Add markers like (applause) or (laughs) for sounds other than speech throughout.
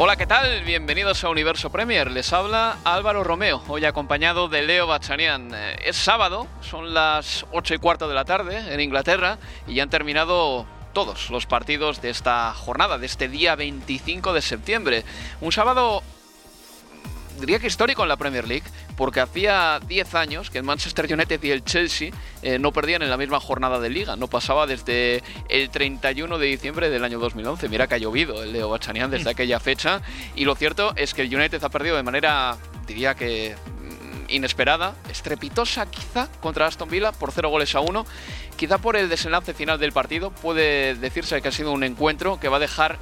Hola, ¿qué tal? Bienvenidos a Universo Premier. Les habla Álvaro Romeo, hoy acompañado de Leo Bachanian. Eh, Es sábado, son las 8 y cuarto de la tarde en Inglaterra y ya han terminado todos los partidos de esta jornada, de este día 25 de septiembre. Un sábado diría que histórico en la Premier League, porque hacía 10 años que el Manchester United y el Chelsea eh, no perdían en la misma jornada de liga. No pasaba desde el 31 de diciembre del año 2011. Mira que ha llovido el Leo Bachanian desde aquella fecha. Y lo cierto es que el United ha perdido de manera, diría que mm, inesperada, estrepitosa quizá, contra Aston Villa por 0 goles a 1. Quizá por el desenlace final del partido puede decirse que ha sido un encuentro que va a dejar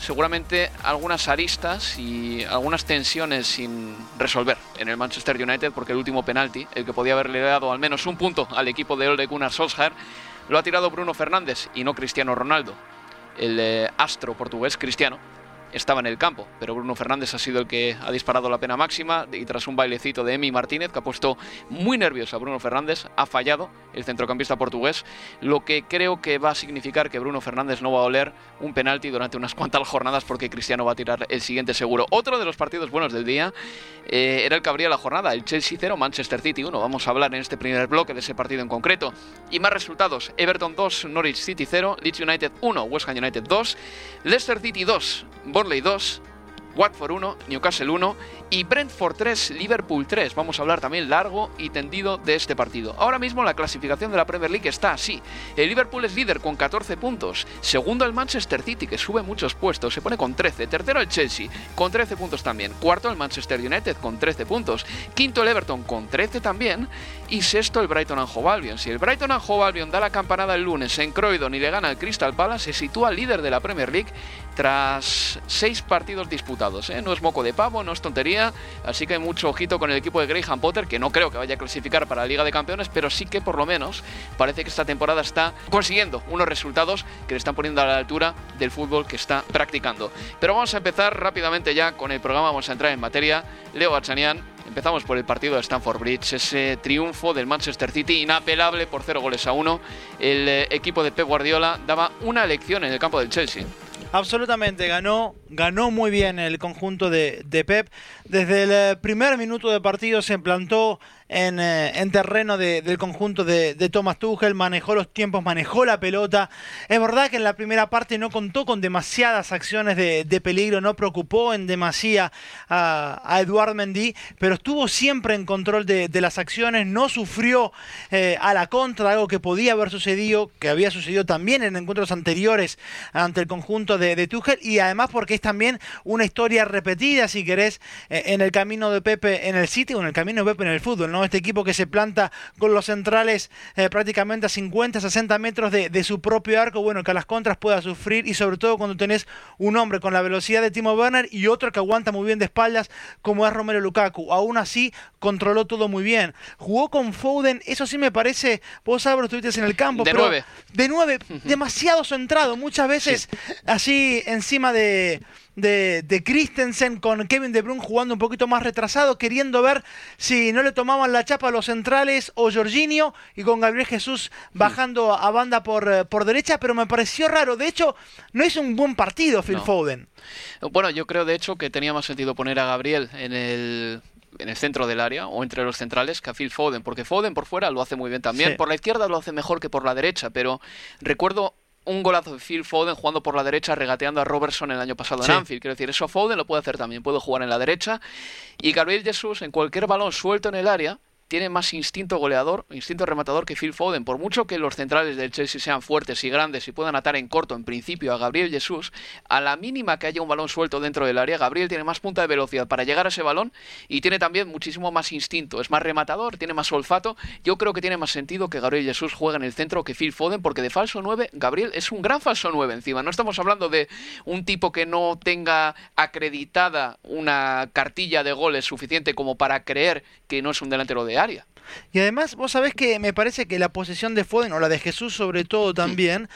seguramente algunas aristas y algunas tensiones sin resolver en el Manchester United porque el último penalti, el que podía haberle dado al menos un punto al equipo de Ole Gunnar Solskjaer, lo ha tirado Bruno Fernández y no Cristiano Ronaldo. El eh, astro portugués Cristiano estaba en el campo, pero Bruno Fernández ha sido el que ha disparado la pena máxima y tras un bailecito de Emi Martínez que ha puesto muy nervioso a Bruno Fernández, ha fallado el centrocampista portugués, lo que creo que va a significar que Bruno Fernández no va a oler un penalti durante unas cuantas jornadas porque Cristiano va a tirar el siguiente seguro. Otro de los partidos buenos del día eh, era el que abría la jornada, el Chelsea 0, Manchester City 1. Vamos a hablar en este primer bloque de ese partido en concreto. Y más resultados, Everton 2, Norwich City 0, Leeds United 1, West Ham United 2, Leicester City 2, Burnley 2, Watford 1, Newcastle 1 y Brentford 3, Liverpool 3. Vamos a hablar también largo y tendido de este partido. Ahora mismo la clasificación de la Premier League está así. El Liverpool es líder con 14 puntos. Segundo el Manchester City, que sube muchos puestos, se pone con 13. Tercero el Chelsea, con 13 puntos también. Cuarto el Manchester United, con 13 puntos. Quinto el Everton, con 13 también. Y sexto el Brighton and Hove Albion. Si el Brighton and Hove Albion da la campanada el lunes en Croydon y le gana al Crystal Palace, se sitúa líder de la Premier League tras seis partidos disputados. ¿Eh? No es moco de pavo, no es tontería, así que mucho ojito con el equipo de Graham Potter, que no creo que vaya a clasificar para la Liga de Campeones, pero sí que por lo menos parece que esta temporada está consiguiendo unos resultados que le están poniendo a la altura del fútbol que está practicando. Pero vamos a empezar rápidamente ya con el programa, vamos a entrar en materia. Leo Bachanian, Empezamos por el partido de Stamford Bridge, ese triunfo del Manchester City inapelable por 0 goles a 1. El eh, equipo de Pep Guardiola daba una lección en el campo del Chelsea. Absolutamente, ganó, ganó muy bien el conjunto de, de Pep. Desde el eh, primer minuto de partido se plantó en, eh, en terreno de- del conjunto de, de Thomas Tuchel, manejó los tiempos, manejó la pelota. Es verdad que en la primera parte no contó con demasiadas acciones de, peligro, no preocupó en demasía a, a Eduard Mendy, pero estuvo siempre en control de, de las acciones, no sufrió eh, a la contra, algo que podía haber sucedido, que había sucedido también en encuentros anteriores ante el conjunto de, de Tuchel, y además porque es también una historia repetida, si querés, eh, en el camino de Pepe en el City o en el camino de Pepe en el fútbol, ¿no? Este equipo que se planta con los centrales eh, prácticamente a 50, 60 metros de, de su propio arco, bueno, que a las contras pueda sufrir y sobre todo cuando tenés un hombre con la velocidad de Timo Werner y otro que aguanta muy bien de espaldas como es Romero Lukaku. Aún así, controló todo muy bien. Jugó con Foden, eso sí me parece, vos Álvaro estuviste en el campo, De pero nueve. de nueve, (laughs) demasiado centrado, muchas veces sí encima de, de, Christensen con Kevin De Bruyne jugando un poquito más retrasado, queriendo ver si no le tomaban la chapa a los centrales o Jorginho y con Gabriel Jesús bajando a banda por, eh, por derecha, pero me pareció raro. De hecho, no es un buen partido Phil Foden. Bueno, yo creo de hecho que tenía más sentido poner a Gabriel en el en el centro del área o entre los centrales que a Phil Foden, porque Foden por fuera lo hace muy bien también, por la izquierda lo hace mejor que por la derecha, pero recuerdo un golazo de Phil Foden jugando por la derecha, regateando a Robertson el año pasado en Anfield. Quiero decir, eso Foden lo puede hacer también, puede jugar en la derecha. Y Gabriel Jesús, en cualquier balón suelto en el área, tiene más instinto goleador, instinto rematador que Phil Foden. Por mucho que los centrales del Chelsea sean fuertes y grandes y puedan atar en corto en principio a Gabriel Jesús, a la mínima que haya un balón suelto dentro del área, Gabriel tiene más punta de velocidad para llegar a ese balón y tiene también muchísimo más instinto. Es más rematador, tiene más olfato. Yo creo que tiene más sentido que Gabriel Jesús juegue en el centro que Phil Foden, porque de falso 9, Gabriel es un gran falso 9 encima. No estamos hablando de un tipo que no tenga acreditada una cartilla de goles suficiente como para creer que no es un delantero de Y además, vos sabés que me parece que la posesión de Foden, o la de Jesús sobre todo también,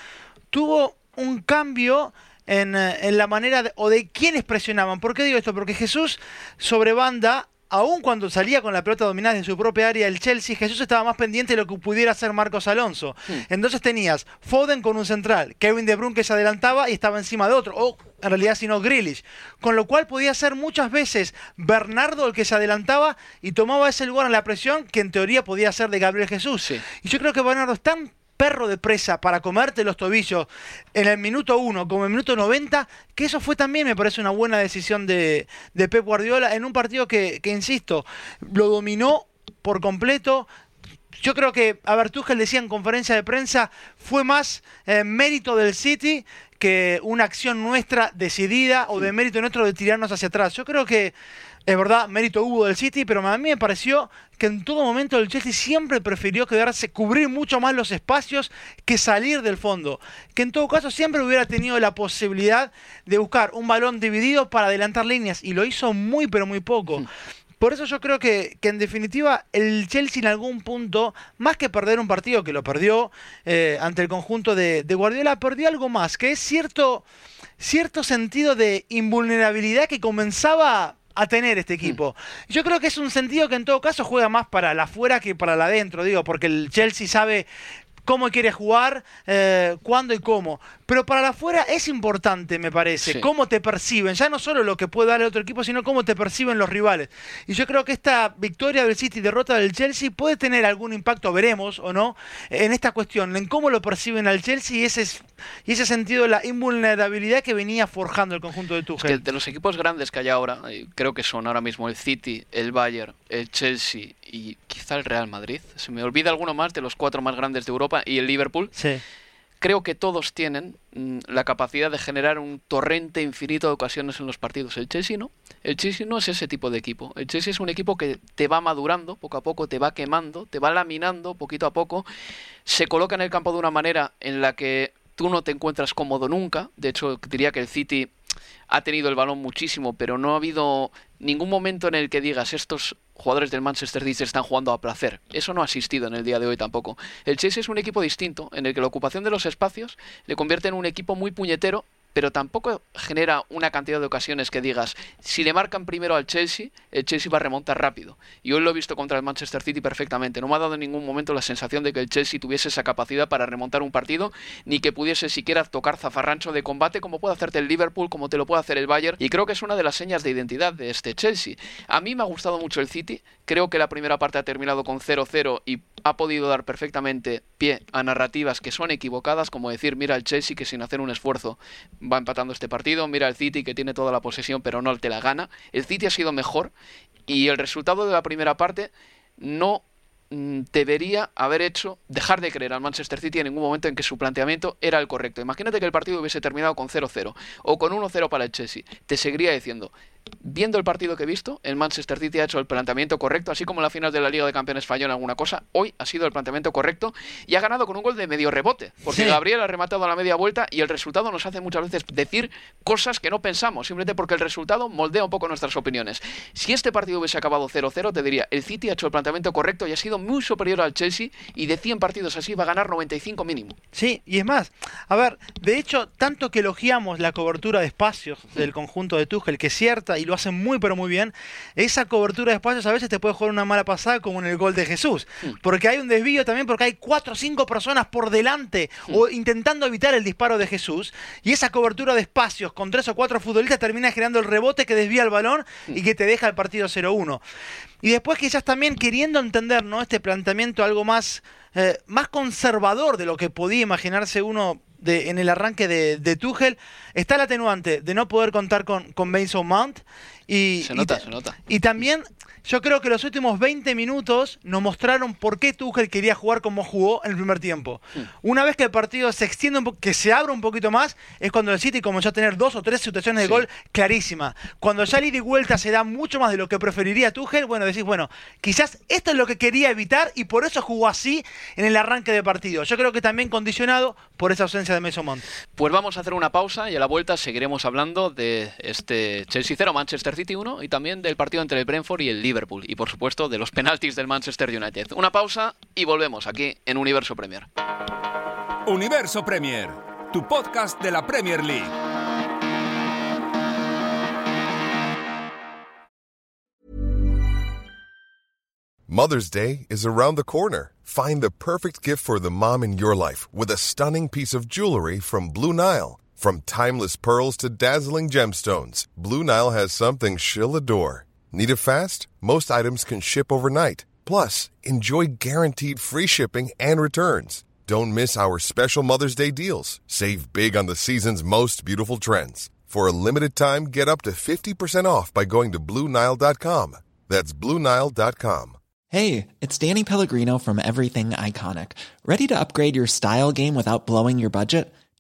tuvo un cambio en, eh, en, la manera de, o de quiénes presionaban. ¿Por qué digo esto? Porque Jesús sobre banda aún cuando salía con la pelota dominada en su propia área el Chelsea, Jesús estaba más pendiente de lo que pudiera hacer Marcos Alonso. Entonces tenías Foden con un central, Kevin De Bruyne que se adelantaba y estaba encima de otro, o en realidad sino Grealish. Con lo cual podía ser muchas veces Bernardo el que se adelantaba y tomaba ese lugar en la presión que en teoría podía ser de Gabriel Jesús. Y yo creo que Bernardo es tan perro de presa para comerte los tobillos en el minuto 1 como en el minuto 90, que eso fue también, me parece, una buena decisión de, de Pep Guardiola en un partido que, que, insisto, lo dominó por completo, yo creo que, a ver, Tuchel decía en conferencia de prensa, fue más eh, mérito del City que una acción nuestra decidida o de mérito nuestro de tirarnos hacia atrás. Yo creo que es verdad, mérito hubo del City, pero a mí me pareció que en todo momento el Chelsea siempre prefirió quedarse, cubrir mucho más los espacios que salir del fondo. Que en todo caso siempre hubiera tenido la posibilidad de buscar un balón dividido para adelantar líneas y lo hizo muy pero muy poco. Por eso yo creo que, en definitiva el Chelsea en algún punto, más que perder un partido que lo perdió eh, ante el conjunto de, de Guardiola, perdió algo más, que es cierto, cierto sentido de invulnerabilidad que comenzaba a tener este equipo. Yo creo que es un sentido que en todo caso juega más para la afuera que para la adentro, digo, porque el Chelsea sabe cómo quiere jugar, eh, cuándo y cómo. Pero para la afuera es importante, me parece, cómo te perciben, ya no solo lo que puede dar el otro equipo, sino cómo te perciben los rivales. Y yo creo que esta victoria del City y derrota del Chelsea puede tener algún impacto, veremos o no, en esta cuestión, en cómo lo perciben al Chelsea y ese, y ese sentido de la invulnerabilidad que venía forjando el conjunto de Tuchel. Es de los equipos grandes que hay ahora, eh, creo que son ahora mismo el City, el Bayern, el Chelsea y quizá el Real Madrid. Se me olvida alguno más de los cuatro más grandes de Europa y el Liverpool. Sí creo que todos tienen mm, la capacidad de generar un torrente infinito de ocasiones en los partidos. El Chelsea no. El Chelsea no es ese tipo de equipo. El Chelsea es un equipo que te va madurando poco a poco, te va quemando, te va laminando poquito a poco, se coloca en el campo de una manera en la que tú no te encuentras cómodo nunca. De hecho, diría que el City ha tenido el balón muchísimo, pero no ha habido ningún momento en el que digas estos jugadores del Manchester City están jugando a placer. Eso no ha existido en el día de hoy tampoco. El Chelsea es un equipo distinto, en el que la ocupación de los espacios le convierte en un equipo muy puñetero pero tampoco genera una cantidad de ocasiones que digas, si le marcan primero al Chelsea, el Chelsea va a remontar rápido. Y hoy lo he visto contra el Manchester City perfectamente. No me ha dado en ningún momento la sensación de que el Chelsea tuviese esa capacidad para remontar un partido, ni que pudiese siquiera tocar zafarrancho de combate como puede hacerte el Liverpool, como te lo puede hacer el Bayern. Y creo que es una de las señas de identidad de este Chelsea. A mí me ha gustado mucho el City. Creo que la primera parte ha terminado con 0-0 y ha podido dar perfectamente pie a narrativas que son equivocadas, como decir, mira el Chelsea que sin hacer un esfuerzo va empatando este partido, mira el City que tiene toda la posesión pero no te la gana. El City ha sido mejor y el resultado de la primera parte no mm, debería haber hecho dejar de creer al Manchester City en ningún momento en que su planteamiento era el correcto. Imagínate que el partido hubiese terminado con 0-0 o con 1-0 para el Chelsea. Te seguiría diciendo, viendo el partido que he visto, el Manchester City ha hecho el planteamiento correcto, así como en la final de la Liga de Campeones falló en alguna cosa, hoy ha sido el planteamiento correcto y ha ganado con un gol de medio rebote, porque Gabriel ha rematado a la media vuelta y el resultado nos hace muchas veces decir cosas que no pensamos, simplemente porque el resultado moldea un poco nuestras opiniones. Si este partido hubiese acabado 0-0, te diría, el City ha hecho el planteamiento correcto y ha sido muy superior al Chelsea y de 100 partidos así va a ganar 95 mínimo. Sí, y es más, a ver, de hecho, tanto que elogiamos la cobertura de espacios del conjunto de Tuchel, que es y lo hacen muy pero muy bien, esa cobertura de espacios a veces te puede jugar una mala pasada como en el gol de Jesús, mm. porque hay un desvío también porque hay cuatro o cinco personas por delante mm. o intentando evitar el disparo de Jesús y esa cobertura de espacios con tres o cuatro futbolistas termina generando el rebote que desvía el balón y mm. que te deja el partido 0-1. Y después quizás también queriendo entender ¿no? este planteamiento algo más, eh, más conservador de lo que podía imaginarse uno en el arranque de, de Tuchel, está el atenuante de no poder contar con, con Mason Mount. Y, se nota, se nota. Y también yo creo que los últimos 20 minutos nos mostraron por qué Tuchel quería jugar como jugó en el primer tiempo. Hmm. Una vez que el partido se extiende, un que se abre un poquito más, es cuando el City comenzó a tener dos o tres situaciones de gol clarísimas. Cuando ya el ida y vuelta se da mucho más de lo que preferiría Tuchel, bueno, decís, bueno, quizás esto es lo que quería evitar y por eso jugó así en el arranque de partido. Yo creo que también condicionado por esa ausencia de Mason Mount. Pues vamos a hacer una pausa y a la vuelta seguiremos hablando de este Chelsea 0, Manchester City 1 y también del partido entre el Brentford y el Liverpool. Liverpool y por supuesto de los penaltis del Manchester United. Una pausa y volvemos aquí en Universo Premier. Universo Premier, tu podcast de la Premier League. Mother's Day is around the corner. Find the perfect gift for the mom in your life with a stunning piece of jewelry from Blue Nile. From timeless pearls to dazzling gemstones, Blue Nile has something she'll adore. Need it fast? Most items can ship overnight. Plus, enjoy guaranteed free shipping and returns. Don't miss our special Mother's Day deals. Save big on the season's most beautiful trends. For a limited time, get up to 50% off by going to Bluenile.com. That's Bluenile.com. Hey, it's Danny Pellegrino from Everything Iconic. Ready to upgrade your style game without blowing your budget?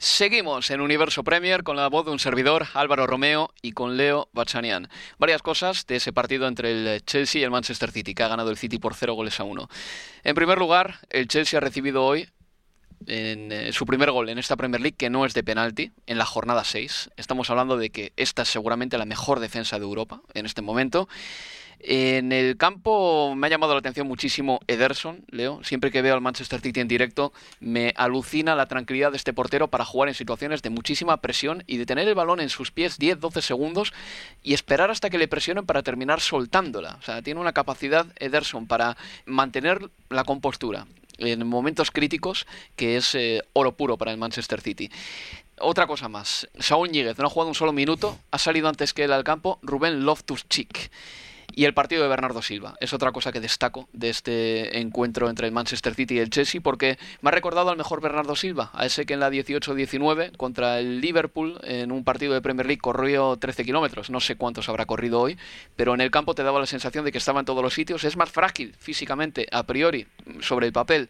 Seguimos en Universo Premier con la voz de un servidor, Álvaro Romeo, y con Leo Bachanian. Varias cosas de ese partido entre el Chelsea y el Manchester City, que ha ganado el City por 0 goles a 1. En primer lugar, el Chelsea ha recibido hoy en, eh, su primer gol en esta Premier League, que no es de penalti, en la jornada 6. Estamos hablando de que esta es seguramente la mejor defensa de Europa en este momento. En el campo me ha llamado la atención muchísimo Ederson, Leo. Siempre que veo al Manchester City en directo, me alucina la tranquilidad de este portero para jugar en situaciones de muchísima presión y de tener el balón en sus pies 10-12 segundos y esperar hasta que le presionen para terminar soltándola. O sea, tiene una capacidad Ederson para mantener la compostura en momentos críticos que es eh, oro puro para el Manchester City. Otra cosa más, Saúl Ñíguez no ha jugado un solo minuto, ha salido antes que él al campo Rubén Loftus-Cheek. Y el partido de Bernardo Silva. Es otra cosa que destaco de este encuentro entre el Manchester City y el Chelsea porque me ha recordado al mejor Bernardo Silva, a ese que en la 18-19 contra el Liverpool en un partido de Premier League corrió 13 kilómetros, no sé cuántos habrá corrido hoy, pero en el campo te daba la sensación de que estaba en todos los sitios, es más frágil físicamente a priori sobre el papel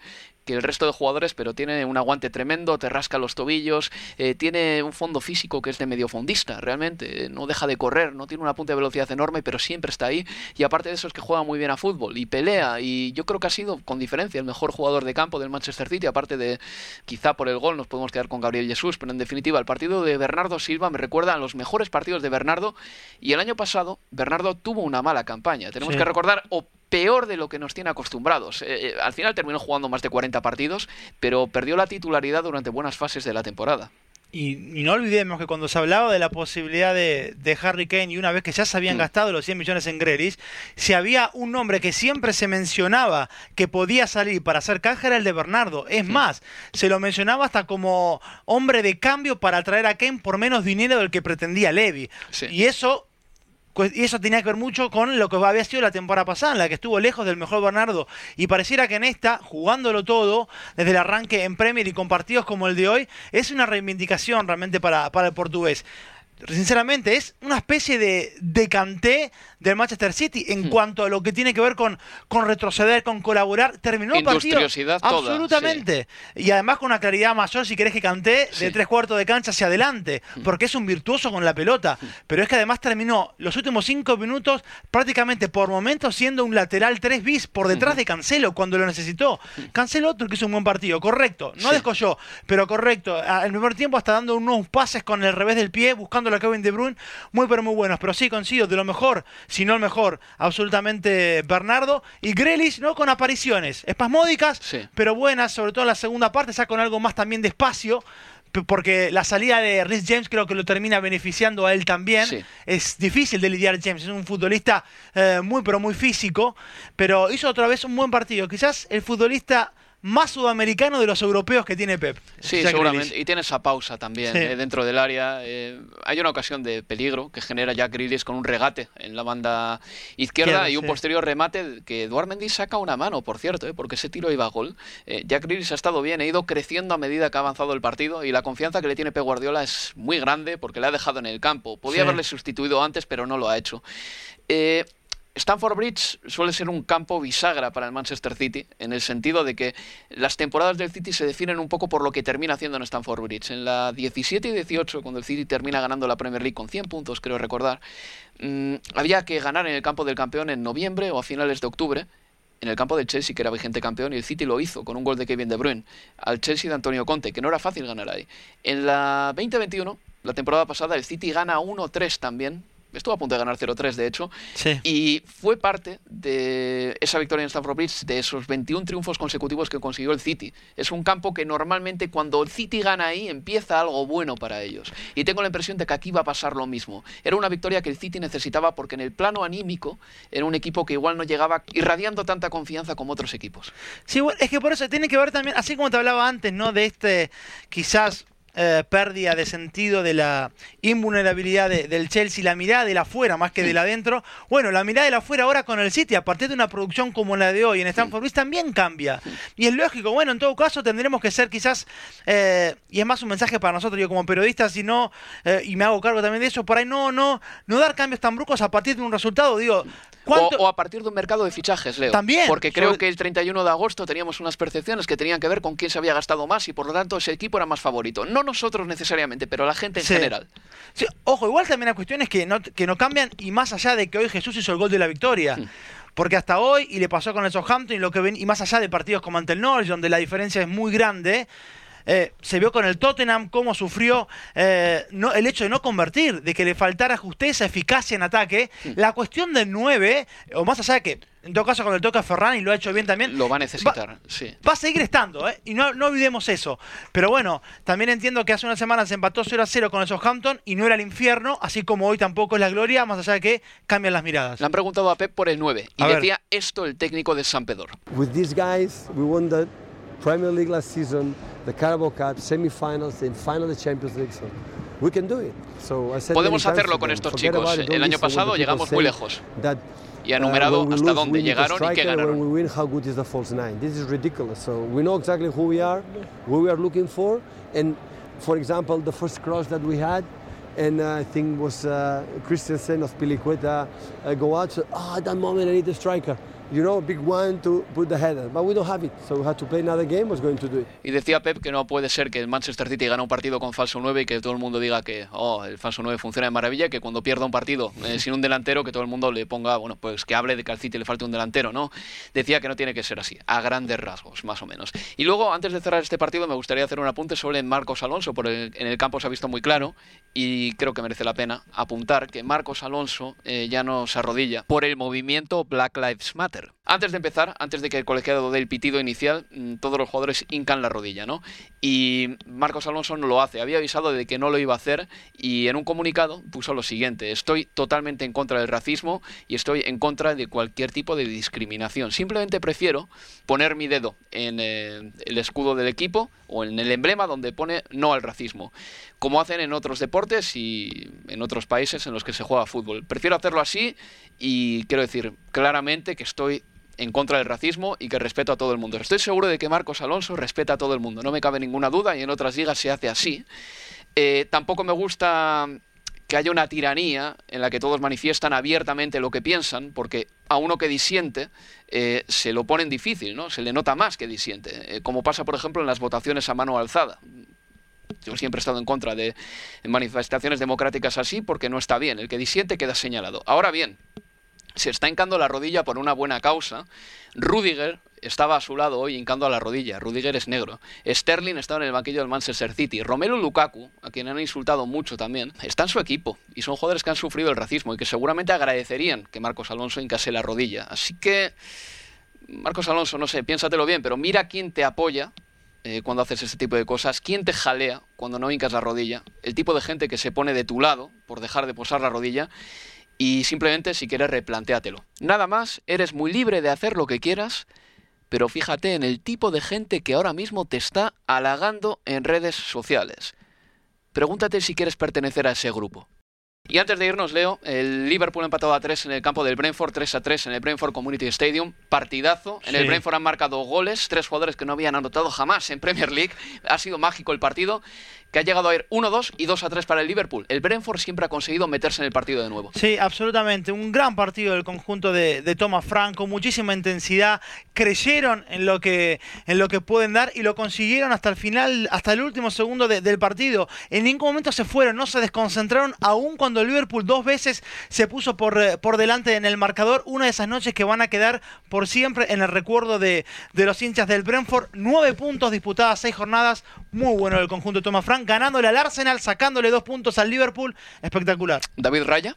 que el resto de jugadores, pero tiene un aguante tremendo, te rasca los tobillos, eh, tiene un fondo físico que es de medio fondista, realmente, no deja de correr, no tiene una punta de velocidad enorme, pero siempre está ahí, y aparte de eso es que juega muy bien a fútbol y pelea, y yo creo que ha sido con diferencia el mejor jugador de campo del Manchester City, aparte de quizá por el gol nos podemos quedar con Gabriel Jesús, pero en definitiva el partido de Bernardo Silva me recuerda a los mejores partidos de Bernardo, y el año pasado Bernardo tuvo una mala campaña, tenemos que recordar, o peor de lo que nos tiene acostumbrados. Eh, eh, al final terminó jugando más de 40 partidos, pero perdió la titularidad durante buenas fases de la temporada. Y, no olvidemos que cuando se hablaba de la posibilidad de, Harry Kane y una vez que ya se habían mm. gastado los 100 millones en Grealish, si había un nombre que siempre se mencionaba que podía salir para hacer caja era el de Bernardo. Es mm. más, se lo mencionaba hasta como hombre de cambio para traer a Kane por menos dinero del que pretendía Levy. Y eso y eso tenía que ver mucho con lo que había sido la temporada pasada, en la que estuvo lejos del mejor Bernardo. Y pareciera que en esta, jugándolo todo, desde el arranque en Premier y con partidos como el de hoy, es una reivindicación realmente para, para el portugués sinceramente, es una especie de decanté del Manchester City en hmm. cuanto a lo que tiene que ver con, con retroceder, con colaborar. Terminó el partido. Absolutamente. Y además con una claridad mayor, si querés que canté, de tres cuartos de cancha hacia adelante, hmm. porque es un virtuoso con la pelota. Hmm. Pero es que además terminó los últimos cinco minutos prácticamente por momentos siendo un lateral 3 bis por detrás de Cancelo cuando lo necesitó. Cancelo otro que hizo un buen partido, correcto. No descolló, pero correcto. En primer tiempo hasta dando unos pases con el revés del pie, buscando la Kevin De Bruyne, muy pero muy buenos. Pero sí coincido, de lo mejor, si no el mejor, absolutamente Bernardo. Y Grealish, ¿no? Con apariciones espasmódicas, pero buenas, sobre todo en la segunda parte, ya con algo más también de espacio porque la salida de Rhys James creo que lo termina beneficiando a él también. Es difícil de lidiar James, es un futbolista eh, muy pero muy físico, pero hizo otra vez un buen partido. Quizás el futbolista más sudamericano de los europeos que tiene Pep. Sí, seguramente. Y tiene esa pausa también eh, dentro del área. Eh, hay una ocasión de peligro que genera Jack Grealish con un regate en la banda izquierda y un posterior remate que Eduard Mendy saca una mano, por cierto, eh, porque ese tiro iba a gol. Jack Grealish ha estado bien, ha ido creciendo a medida que ha avanzado el partido y la confianza que le tiene Pep Guardiola es muy grande porque le ha dejado en el campo. Podía haberle sustituido antes, pero no lo ha hecho. Stanford Bridge suele ser un campo bisagra para el Manchester City, en el sentido de que las temporadas del City se definen un poco por lo que termina haciendo en Stanford Bridge. En la 17 y 18, cuando el City termina ganando la Premier League con 100 puntos, creo recordar, mm, había que ganar en el campo del campeón en noviembre o a finales de octubre, en el campo del Chelsea, que era vigente campeón, y el City lo hizo con un gol de Kevin De Bruyne al Chelsea de Antonio Conte, que no era fácil ganar ahí. En la 2021, la temporada pasada, el City gana 1-3 también estuvo a punto de ganar 0-3 de hecho, y fue parte de esa victoria en Stamford Bridge, de esos 21 triunfos consecutivos que consiguió el City. Es un campo que normalmente cuando el City gana ahí empieza algo bueno para ellos. Y tengo la impresión de que aquí va a pasar lo mismo. Era una victoria que el City necesitaba porque en el plano anímico era un equipo que igual no llegaba irradiando tanta confianza como otros equipos. Sí, es que por eso tiene que ver también, así como te hablaba antes, ¿no? De este quizás eh, pérdida de sentido de la invulnerabilidad del Chelsea, la mirada de la afuera más que de la adentro. Bueno, la mirada de la afuera ahora con el City, a partir de una producción como la de hoy en Stanford Bridge, también cambia. Y es lógico, bueno, en todo caso tendremos que ser quizás, eh, y es más un mensaje para nosotros, yo como periodista, si no, eh, y me hago cargo también de eso, por ahí no, no, no dar cambios tan bruscos a partir de un resultado, digo, o, a partir de un mercado de fichajes, Leo. También. Porque creo que el 31 de agosto teníamos unas percepciones que tenían que ver con quién se había gastado más y por lo tanto ese equipo era más favorito. No nosotros necesariamente, pero la gente en general. Ojo, igual también hay cuestiones que no, que no cambian y más allá de que hoy Jesús hizo el gol de la victoria. Porque hasta hoy, y le pasó con el Southampton, y, lo que ven, y más allá de partidos como ante el Norwich, donde la diferencia es muy grande, eh, se vio con el Tottenham cómo sufrió eh, no, el hecho de no convertir, de que le faltara justeza, eficacia en ataque. La cuestión del 9, o más allá de que en todo caso con el toque a Ferran y lo ha hecho bien también. Lo va a necesitar, va, sí. Va a seguir estando, ¿eh? Y no, no olvidemos eso. Pero bueno, también entiendo que hace unas semanas se empató 0 a 0 con el Southampton y no era el infierno, así como hoy tampoco es la gloria, más allá de que cambian las miradas. Le han preguntado a Pep por el 9 y decía esto el técnico de San Pedro. With these guys, we won the Premier League last season. the Carabao Cup, semifinals, and final the Champions League. So we can do it. So I said Podemos hacerlo con estos chicos. El año pasado llegamos muy lejos. Y ha uh, numerado uh, hasta dónde llegaron y qué ganaron. When we win, how good is the false nine? This is ridiculous. So we know exactly who we are, who we are looking for, and for example, the first cross that we had, and uh, I think was uh, Christensen of Pilicueta uh, go out. So, oh, at that moment I need a striker. You know, big one to put the header. But we don't have it, so we have to play another game. Was going to do it. Y decía Pep que no puede ser que el Manchester City gane un partido con falso 9 y que todo el mundo diga que oh, el falso 9 funciona de maravilla, que cuando pierda un partido eh, sin un delantero, que todo el mundo le ponga, bueno, pues que hable de que al City le falta un delantero, ¿no? Decía que no tiene que ser así, a grandes rasgos, más o menos. Y luego, antes de cerrar este partido, me gustaría hacer un apunte sobre Marcos Alonso, porque en el campo se ha visto muy claro y creo que merece la pena apuntar que Marcos Alonso eh, ya no se arrodilla por el movimiento Black Lives Matter. Antes de empezar, antes de que el colegiado dé el pitido inicial, mm, todos los jugadores hincan la rodilla, ¿no? Y Marcos Alonso no lo hace. Había avisado de que no lo iba a hacer y en un comunicado puso lo siguiente: Estoy totalmente en contra del racismo y estoy en contra de cualquier tipo de discriminación. Simplemente prefiero poner mi dedo en eh, el escudo del equipo o en el emblema donde pone no al racismo, como hacen en otros deportes y en otros países en los que se juega fútbol. Prefiero hacerlo así y quiero decir claramente que estoy en contra del racismo y que respeto a todo el mundo. Estoy seguro de que Marcos Alonso respeta a todo el mundo, no me cabe ninguna duda y en otras ligas se hace así. Eh, tampoco me gusta que haya una tiranía en la que todos manifiestan abiertamente lo que piensan, porque a uno que disiente eh, se lo ponen difícil, ¿no? Se le nota más que disiente, eh, como pasa, por ejemplo, en las votaciones a mano alzada. Yo siempre he estado en contra de manifestaciones democráticas así porque no está bien. El que disiente queda señalado. Ahora bien, se está hincando la rodilla por una buena causa. Rudiger estaba a su lado hoy hincando la rodilla. Rudiger es negro. Sterling estaba en el banquillo del Manchester City. Romelu Lukaku, a quien han insultado mucho también, está en su equipo. Y son jugadores que han sufrido el racismo y que seguramente agradecerían que Marcos Alonso hincase la rodilla. Así que, Marcos Alonso, no sé, piénsatelo bien, pero mira quién te apoya eh, cuando haces ese tipo de cosas, quién te jalea cuando no hincas la rodilla, el tipo de gente que se pone de tu lado por dejar de posar la rodilla y simplemente si quieres replantéatelo. Nada más, eres muy libre de hacer lo que quieras, pero fíjate en el tipo de gente que ahora mismo te está halagando en redes sociales. Pregúntate si quieres pertenecer a ese grupo. Y antes de irnos, Leo, el Liverpool empatado a 3 en el campo del Brentford, 3 a 3 en el Brentford Community Stadium, partidazo. En el Brentford han marcado goles, tres jugadores que no habían anotado jamás en Premier League. Ha sido mágico el partido que ha llegado a ir 1-2 y 2-3 para el Liverpool. El Brentford siempre ha conseguido meterse en el partido de nuevo. Sí, absolutamente. Un gran partido del conjunto de, de Franco, muchísima intensidad. Creyeron en lo, que, en lo que pueden dar y lo consiguieron hasta el final, hasta el último segundo del partido. En ningún momento se fueron, no se desconcentraron, aún cuando el Liverpool dos veces se puso por, eh, por delante en el marcador. Una de esas noches que van a quedar por siempre en el recuerdo de, de los hinchas del Brentford. Nueve puntos disputadas, seis jornadas. Muy bueno el conjunto de Thomas Franco ganándole al Arsenal, sacándole dos puntos al Liverpool. Espectacular. David Raya.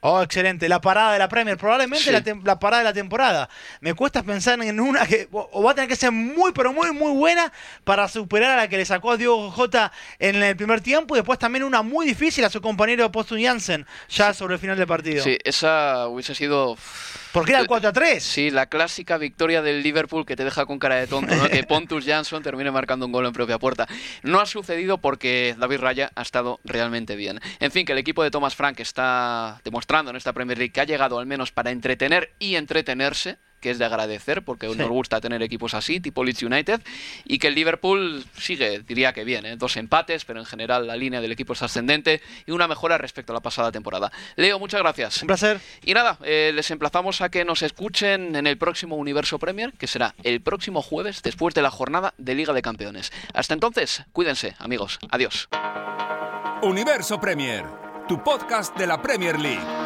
Oh, excelente. La parada de la Premier, probablemente la, parada de la temporada. Me cuesta pensar en una que o va a tener que ser muy, pero muy, muy buena para superar a la que le sacó a Diego J en el primer tiempo y después también una muy difícil a su compañero Postum Janssen ya sobre el final del partido. Sí, esa hubiese sido porque era el 4 a 3. Sí, la clásica victoria del Liverpool que te deja con cara de tonto, ¿no? que (laughs) Pontus Jansson termine marcando un gol en propia puerta. No ha sucedido porque David Raya ha estado realmente bien. En fin, que el equipo de Thomas Frank está demostrando en esta Premier League que ha llegado al menos para entretener y entretenerse que es de agradecer porque nos gusta tener equipos así, tipo Leeds United, y que el Liverpool sigue, diría que bien, ¿eh? dos empates, pero en general la línea del equipo es ascendente y una mejora respecto a la pasada temporada. Leo, muchas gracias. Un placer. Y nada, eh, les emplazamos a que nos escuchen en el próximo Universo Premier, que será el próximo jueves después de la jornada de Liga de Campeones. Hasta entonces, cuídense, amigos. Adiós. Universo Premier, tu podcast de la Premier League.